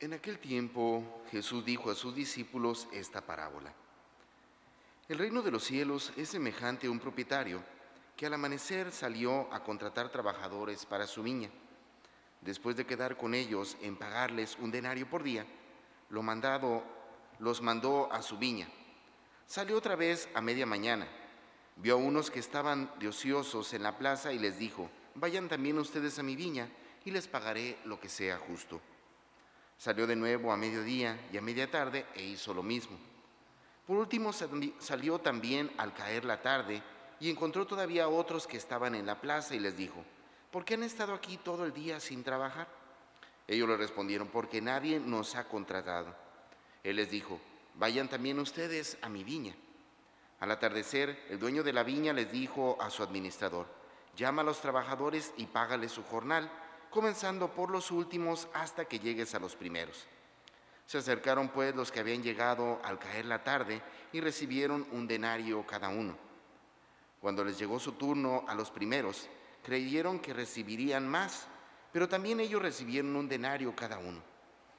En aquel tiempo Jesús dijo a sus discípulos esta parábola. El reino de los cielos es semejante a un propietario que al amanecer salió a contratar trabajadores para su viña. Después de quedar con ellos en pagarles un denario por día, los mandó a su viña. Salió otra vez a media mañana, vio a unos que estaban de ociosos en la plaza y les dijo, vayan también ustedes a mi viña y les pagaré lo que sea justo. Salió de nuevo a mediodía y a media tarde e hizo lo mismo. Por último salió también al caer la tarde y encontró todavía otros que estaban en la plaza y les dijo, ¿por qué han estado aquí todo el día sin trabajar? Ellos le respondieron, porque nadie nos ha contratado. Él les dijo, vayan también ustedes a mi viña. Al atardecer, el dueño de la viña les dijo a su administrador, llama a los trabajadores y págales su jornal, comenzando por los últimos hasta que llegues a los primeros. Se acercaron pues los que habían llegado al caer la tarde y recibieron un denario cada uno. Cuando les llegó su turno a los primeros, creyeron que recibirían más, pero también ellos recibieron un denario cada uno.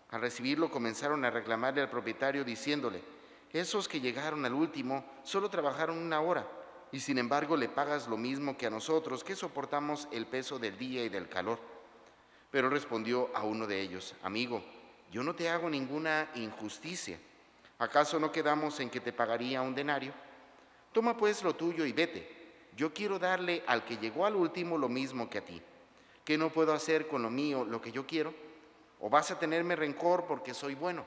Al recibirlo comenzaron a reclamarle al propietario diciéndole, esos que llegaron al último solo trabajaron una hora y sin embargo le pagas lo mismo que a nosotros que soportamos el peso del día y del calor. Pero respondió a uno de ellos, amigo, yo no te hago ninguna injusticia. ¿Acaso no quedamos en que te pagaría un denario? Toma pues lo tuyo y vete. Yo quiero darle al que llegó al último lo mismo que a ti. ¿Qué no puedo hacer con lo mío lo que yo quiero? ¿O vas a tenerme rencor porque soy bueno?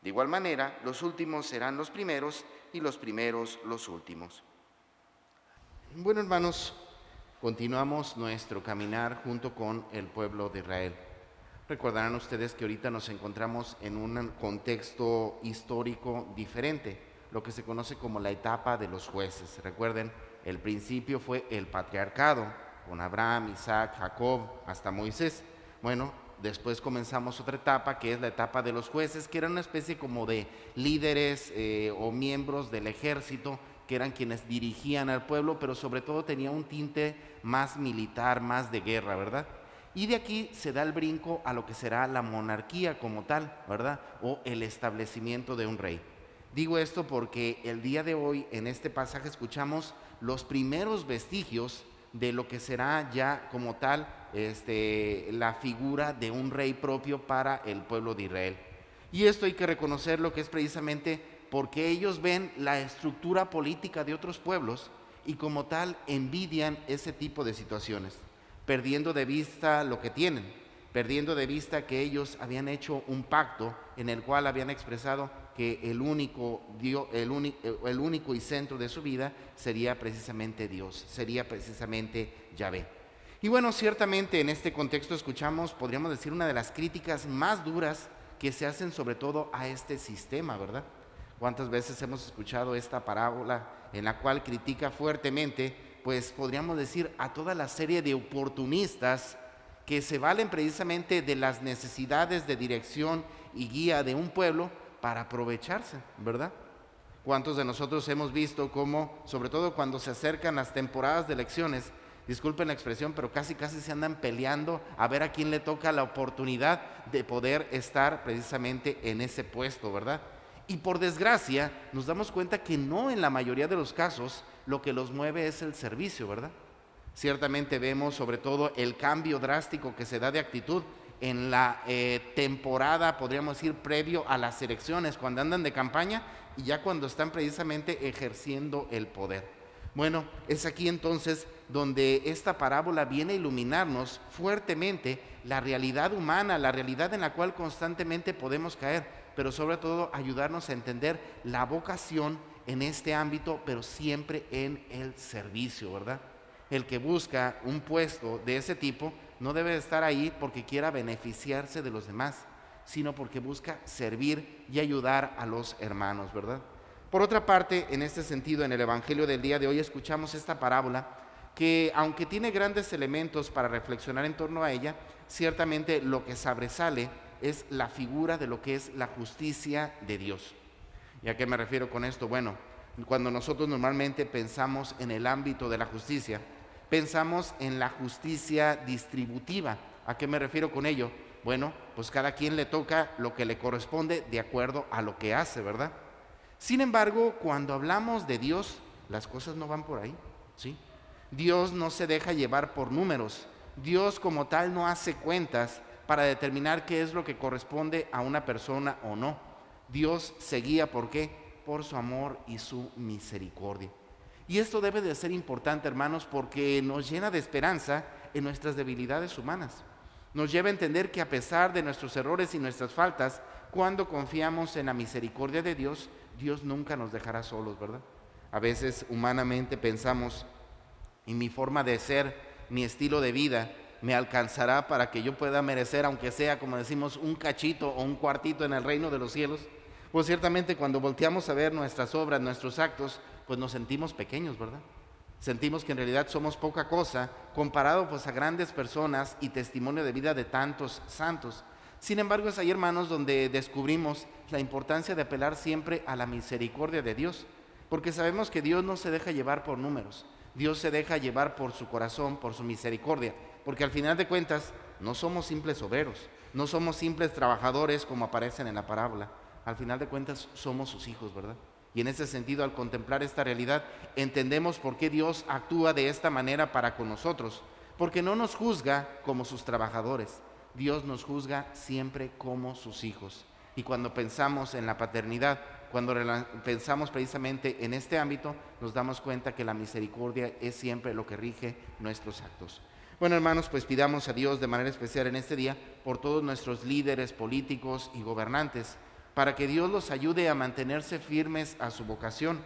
De igual manera, los últimos serán los primeros y los primeros los últimos. Bueno, hermanos, continuamos nuestro caminar junto con el pueblo de Israel. Recordarán ustedes que ahorita nos encontramos en un contexto histórico diferente, lo que se conoce como la etapa de los jueces. Recuerden, el principio fue el patriarcado, con Abraham, Isaac, Jacob, hasta Moisés. Bueno, después comenzamos otra etapa, que es la etapa de los jueces, que eran una especie como de líderes eh, o miembros del ejército, que eran quienes dirigían al pueblo, pero sobre todo tenía un tinte más militar, más de guerra, ¿verdad? Y de aquí se da el brinco a lo que será la monarquía como tal, ¿verdad? O el establecimiento de un rey. Digo esto porque el día de hoy en este pasaje escuchamos los primeros vestigios de lo que será ya como tal este, la figura de un rey propio para el pueblo de Israel. Y esto hay que reconocer lo que es precisamente porque ellos ven la estructura política de otros pueblos y como tal envidian ese tipo de situaciones perdiendo de vista lo que tienen, perdiendo de vista que ellos habían hecho un pacto en el cual habían expresado que el único, el, el único y centro de su vida sería precisamente Dios, sería precisamente Yahvé. Y bueno, ciertamente en este contexto escuchamos, podríamos decir, una de las críticas más duras que se hacen sobre todo a este sistema, ¿verdad? ¿Cuántas veces hemos escuchado esta parábola en la cual critica fuertemente pues podríamos decir, a toda la serie de oportunistas que se valen precisamente de las necesidades de dirección y guía de un pueblo para aprovecharse, ¿verdad? ¿Cuántos de nosotros hemos visto cómo, sobre todo cuando se acercan las temporadas de elecciones, disculpen la expresión, pero casi casi se andan peleando a ver a quién le toca la oportunidad de poder estar precisamente en ese puesto, ¿verdad? Y por desgracia nos damos cuenta que no en la mayoría de los casos lo que los mueve es el servicio, ¿verdad? Ciertamente vemos sobre todo el cambio drástico que se da de actitud en la eh, temporada, podríamos decir, previo a las elecciones, cuando andan de campaña y ya cuando están precisamente ejerciendo el poder. Bueno, es aquí entonces donde esta parábola viene a iluminarnos fuertemente la realidad humana, la realidad en la cual constantemente podemos caer, pero sobre todo ayudarnos a entender la vocación en este ámbito, pero siempre en el servicio, ¿verdad? El que busca un puesto de ese tipo no debe estar ahí porque quiera beneficiarse de los demás, sino porque busca servir y ayudar a los hermanos, ¿verdad? Por otra parte, en este sentido, en el Evangelio del día de hoy escuchamos esta parábola que aunque tiene grandes elementos para reflexionar en torno a ella, ciertamente lo que sobresale es la figura de lo que es la justicia de Dios. ¿Y a qué me refiero con esto? Bueno, cuando nosotros normalmente pensamos en el ámbito de la justicia, pensamos en la justicia distributiva. ¿A qué me refiero con ello? bueno, pues cada quien le toca lo que le corresponde de acuerdo a lo que hace, ¿verdad? Sin embargo, cuando hablamos de Dios, las cosas no van por ahí, ¿sí? Dios no se deja llevar por números. Dios como tal no hace cuentas para determinar qué es lo que corresponde a una persona o no. Dios se guía por qué? Por su amor y su misericordia. Y esto debe de ser importante, hermanos, porque nos llena de esperanza en nuestras debilidades humanas. Nos lleva a entender que a pesar de nuestros errores y nuestras faltas, cuando confiamos en la misericordia de Dios, Dios nunca nos dejará solos, ¿verdad? A veces humanamente pensamos, y mi forma de ser, mi estilo de vida, me alcanzará para que yo pueda merecer, aunque sea, como decimos, un cachito o un cuartito en el reino de los cielos. Pues ciertamente cuando volteamos a ver nuestras obras, nuestros actos, pues nos sentimos pequeños, ¿verdad? Sentimos que en realidad somos poca cosa comparado pues a grandes personas y testimonio de vida de tantos santos. Sin embargo, es ahí, hermanos, donde descubrimos la importancia de apelar siempre a la misericordia de Dios, porque sabemos que Dios no se deja llevar por números, Dios se deja llevar por su corazón, por su misericordia, porque al final de cuentas no somos simples obreros, no somos simples trabajadores como aparecen en la parábola, al final de cuentas somos sus hijos, ¿verdad? Y en ese sentido, al contemplar esta realidad, entendemos por qué Dios actúa de esta manera para con nosotros, porque no nos juzga como sus trabajadores, Dios nos juzga siempre como sus hijos. Y cuando pensamos en la paternidad, cuando pensamos precisamente en este ámbito, nos damos cuenta que la misericordia es siempre lo que rige nuestros actos. Bueno, hermanos, pues pidamos a Dios de manera especial en este día por todos nuestros líderes políticos y gobernantes, para que Dios los ayude a mantenerse firmes a su vocación,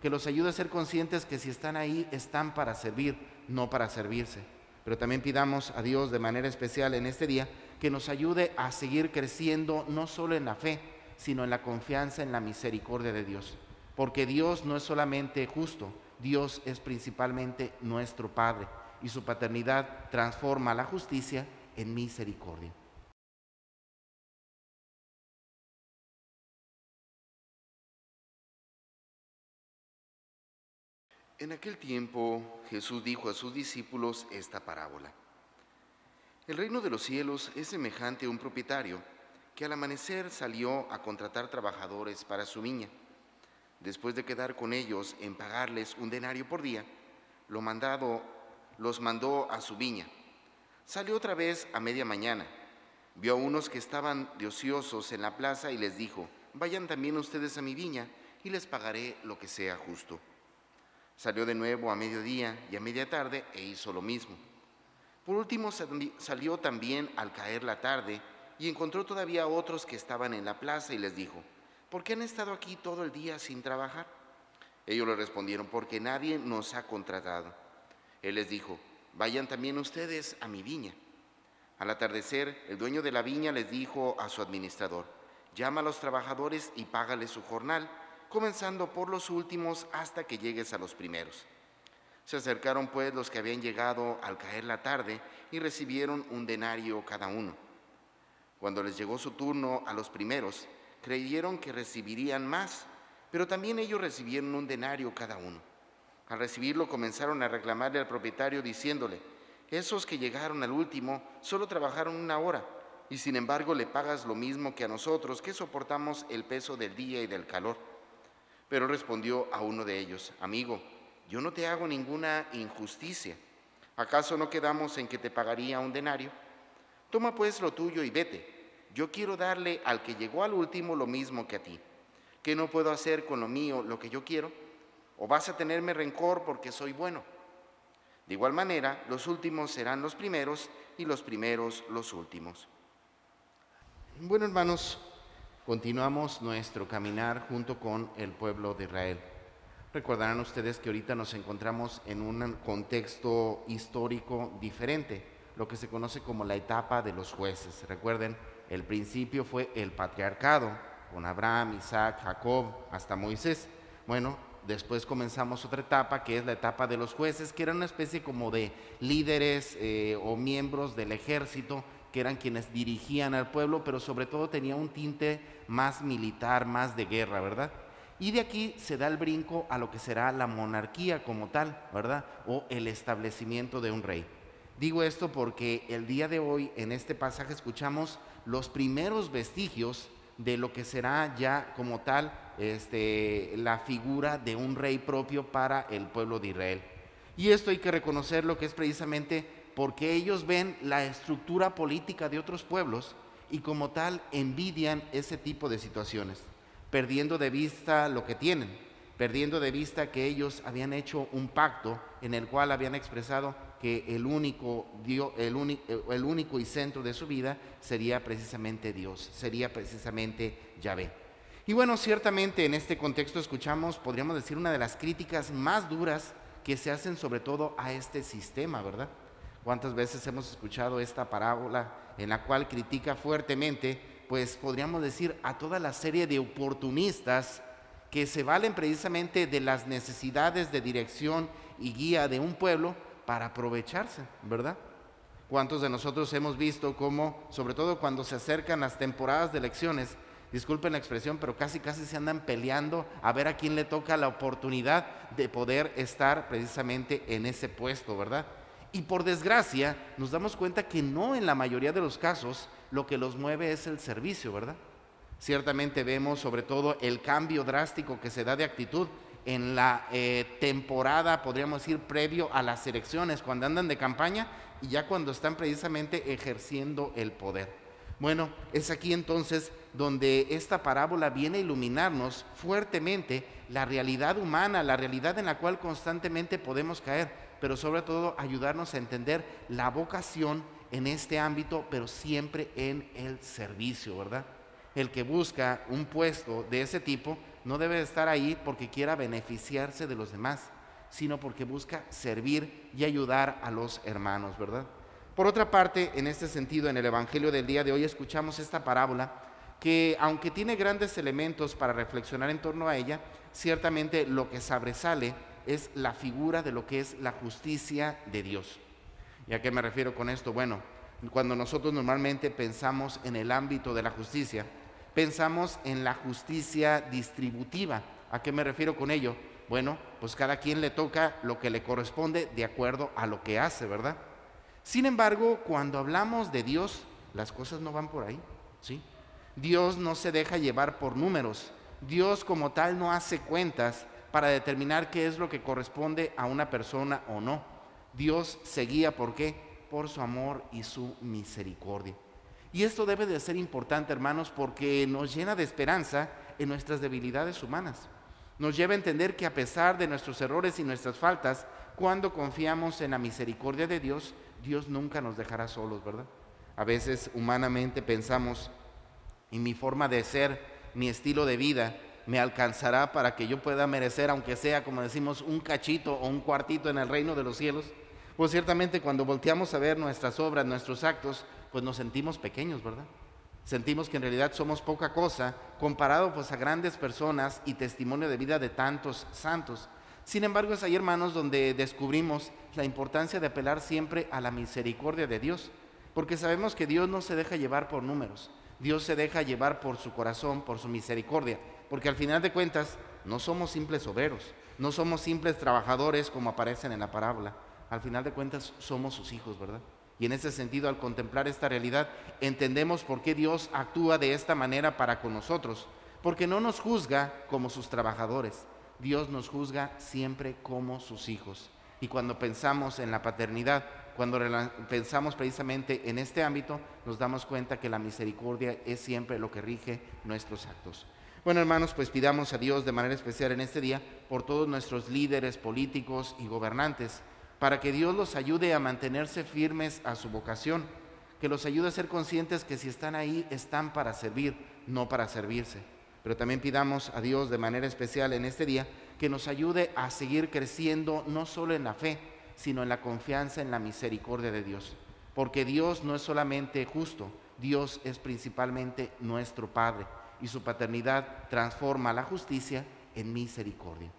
que los ayude a ser conscientes que si están ahí están para servir, no para servirse. Pero también pidamos a Dios de manera especial en este día que nos ayude a seguir creciendo no solo en la fe, sino en la confianza en la misericordia de Dios. Porque Dios no es solamente justo, Dios es principalmente nuestro Padre y su paternidad transforma la justicia en misericordia. En aquel tiempo Jesús dijo a sus discípulos esta parábola. El reino de los cielos es semejante a un propietario que al amanecer salió a contratar trabajadores para su viña. Después de quedar con ellos en pagarles un denario por día, lo mandado, los mandó a su viña. Salió otra vez a media mañana. Vio a unos que estaban de ociosos en la plaza y les dijo, vayan también ustedes a mi viña y les pagaré lo que sea justo. Salió de nuevo a mediodía y a media tarde e hizo lo mismo. Por último salió también al caer la tarde y encontró todavía otros que estaban en la plaza y les dijo, ¿por qué han estado aquí todo el día sin trabajar? Ellos le respondieron, porque nadie nos ha contratado. Él les dijo, vayan también ustedes a mi viña. Al atardecer, el dueño de la viña les dijo a su administrador, llama a los trabajadores y págales su jornal comenzando por los últimos hasta que llegues a los primeros. Se acercaron pues los que habían llegado al caer la tarde y recibieron un denario cada uno. Cuando les llegó su turno a los primeros, creyeron que recibirían más, pero también ellos recibieron un denario cada uno. Al recibirlo comenzaron a reclamarle al propietario diciéndole, esos que llegaron al último solo trabajaron una hora y sin embargo le pagas lo mismo que a nosotros que soportamos el peso del día y del calor. Pero respondió a uno de ellos, amigo, yo no te hago ninguna injusticia. ¿Acaso no quedamos en que te pagaría un denario? Toma pues lo tuyo y vete. Yo quiero darle al que llegó al último lo mismo que a ti. ¿Qué no puedo hacer con lo mío lo que yo quiero? ¿O vas a tenerme rencor porque soy bueno? De igual manera, los últimos serán los primeros y los primeros los últimos. Bueno, hermanos, continuamos nuestro caminar junto con el pueblo de Israel. Recordarán ustedes que ahorita nos encontramos en un contexto histórico diferente, lo que se conoce como la etapa de los jueces. Recuerden, el principio fue el patriarcado, con Abraham, Isaac, Jacob, hasta Moisés. Bueno, después comenzamos otra etapa que es la etapa de los jueces, que era una especie como de líderes eh, o miembros del ejército que eran quienes dirigían al pueblo, pero sobre todo tenía un tinte más militar, más de guerra, ¿verdad? Y de aquí se da el brinco a lo que será la monarquía como tal, ¿verdad? O el establecimiento de un rey. Digo esto porque el día de hoy en este pasaje escuchamos los primeros vestigios de lo que será ya como tal este, la figura de un rey propio para el pueblo de Israel. Y esto hay que reconocerlo que es precisamente porque ellos ven la estructura política de otros pueblos y como tal envidian ese tipo de situaciones, perdiendo de vista lo que tienen, perdiendo de vista que ellos habían hecho un pacto en el cual habían expresado que el único, el, único y centro de su vida sería precisamente Dios, sería precisamente Yahvé. Y bueno, ciertamente en este contexto escuchamos, podríamos decir, una de las críticas más duras que se hacen sobre todo a este sistema, ¿verdad? ¿Cuántas veces hemos escuchado esta parábola en la cual critica fuertemente, pues podríamos decir, a toda la serie de oportunistas que se valen precisamente de las necesidades de dirección y guía de un pueblo para aprovecharse, ¿verdad? ¿Cuántos de nosotros hemos visto cómo, sobre todo cuando se acercan las temporadas de elecciones, disculpen la expresión, pero casi casi se andan peleando a ver a quién le toca la oportunidad de poder estar precisamente en ese puesto, ¿verdad? Y por desgracia nos damos cuenta que no en la mayoría de los casos lo que los mueve es el servicio, ¿verdad? Ciertamente vemos sobre todo el cambio drástico que se da de actitud en la eh, temporada, podríamos decir, previo a las elecciones, cuando andan de campaña y ya cuando están precisamente ejerciendo el poder. Bueno, es aquí entonces donde esta parábola viene a iluminarnos fuertemente la realidad humana, la realidad en la cual constantemente podemos caer, pero sobre todo ayudarnos a entender la vocación en este ámbito, pero siempre en el servicio, ¿verdad? El que busca un puesto de ese tipo no debe estar ahí porque quiera beneficiarse de los demás, sino porque busca servir y ayudar a los hermanos, ¿verdad? Por otra parte, en este sentido, en el Evangelio del día de hoy escuchamos esta parábola que, aunque tiene grandes elementos para reflexionar en torno a ella, ciertamente lo que sobresale es la figura de lo que es la justicia de Dios. ¿Y a qué me refiero con esto? Bueno, cuando nosotros normalmente pensamos en el ámbito de la justicia, pensamos en la justicia distributiva. ¿A qué me refiero con ello? Bueno, pues cada quien le toca lo que le corresponde de acuerdo a lo que hace, ¿verdad? Sin embargo, cuando hablamos de Dios, las cosas no van por ahí, ¿sí? Dios no se deja llevar por números. Dios como tal no hace cuentas para determinar qué es lo que corresponde a una persona o no. Dios se guía por qué? Por su amor y su misericordia. Y esto debe de ser importante, hermanos, porque nos llena de esperanza en nuestras debilidades humanas. Nos lleva a entender que a pesar de nuestros errores y nuestras faltas, cuando confiamos en la misericordia de Dios, Dios nunca nos dejará solos, ¿verdad? A veces humanamente pensamos, y mi forma de ser, mi estilo de vida, me alcanzará para que yo pueda merecer, aunque sea, como decimos, un cachito o un cuartito en el reino de los cielos. Pues ciertamente cuando volteamos a ver nuestras obras, nuestros actos, pues nos sentimos pequeños, ¿verdad? Sentimos que en realidad somos poca cosa comparado pues a grandes personas y testimonio de vida de tantos santos. Sin embargo, es ahí, hermanos, donde descubrimos la importancia de apelar siempre a la misericordia de Dios, porque sabemos que Dios no se deja llevar por números, Dios se deja llevar por su corazón, por su misericordia, porque al final de cuentas no somos simples obreros, no somos simples trabajadores como aparecen en la parábola, al final de cuentas somos sus hijos, ¿verdad? Y en ese sentido, al contemplar esta realidad, entendemos por qué Dios actúa de esta manera para con nosotros. Porque no nos juzga como sus trabajadores, Dios nos juzga siempre como sus hijos. Y cuando pensamos en la paternidad, cuando pensamos precisamente en este ámbito, nos damos cuenta que la misericordia es siempre lo que rige nuestros actos. Bueno, hermanos, pues pidamos a Dios de manera especial en este día por todos nuestros líderes políticos y gobernantes para que Dios los ayude a mantenerse firmes a su vocación, que los ayude a ser conscientes que si están ahí están para servir, no para servirse. Pero también pidamos a Dios de manera especial en este día que nos ayude a seguir creciendo no solo en la fe, sino en la confianza en la misericordia de Dios. Porque Dios no es solamente justo, Dios es principalmente nuestro Padre y su paternidad transforma la justicia en misericordia.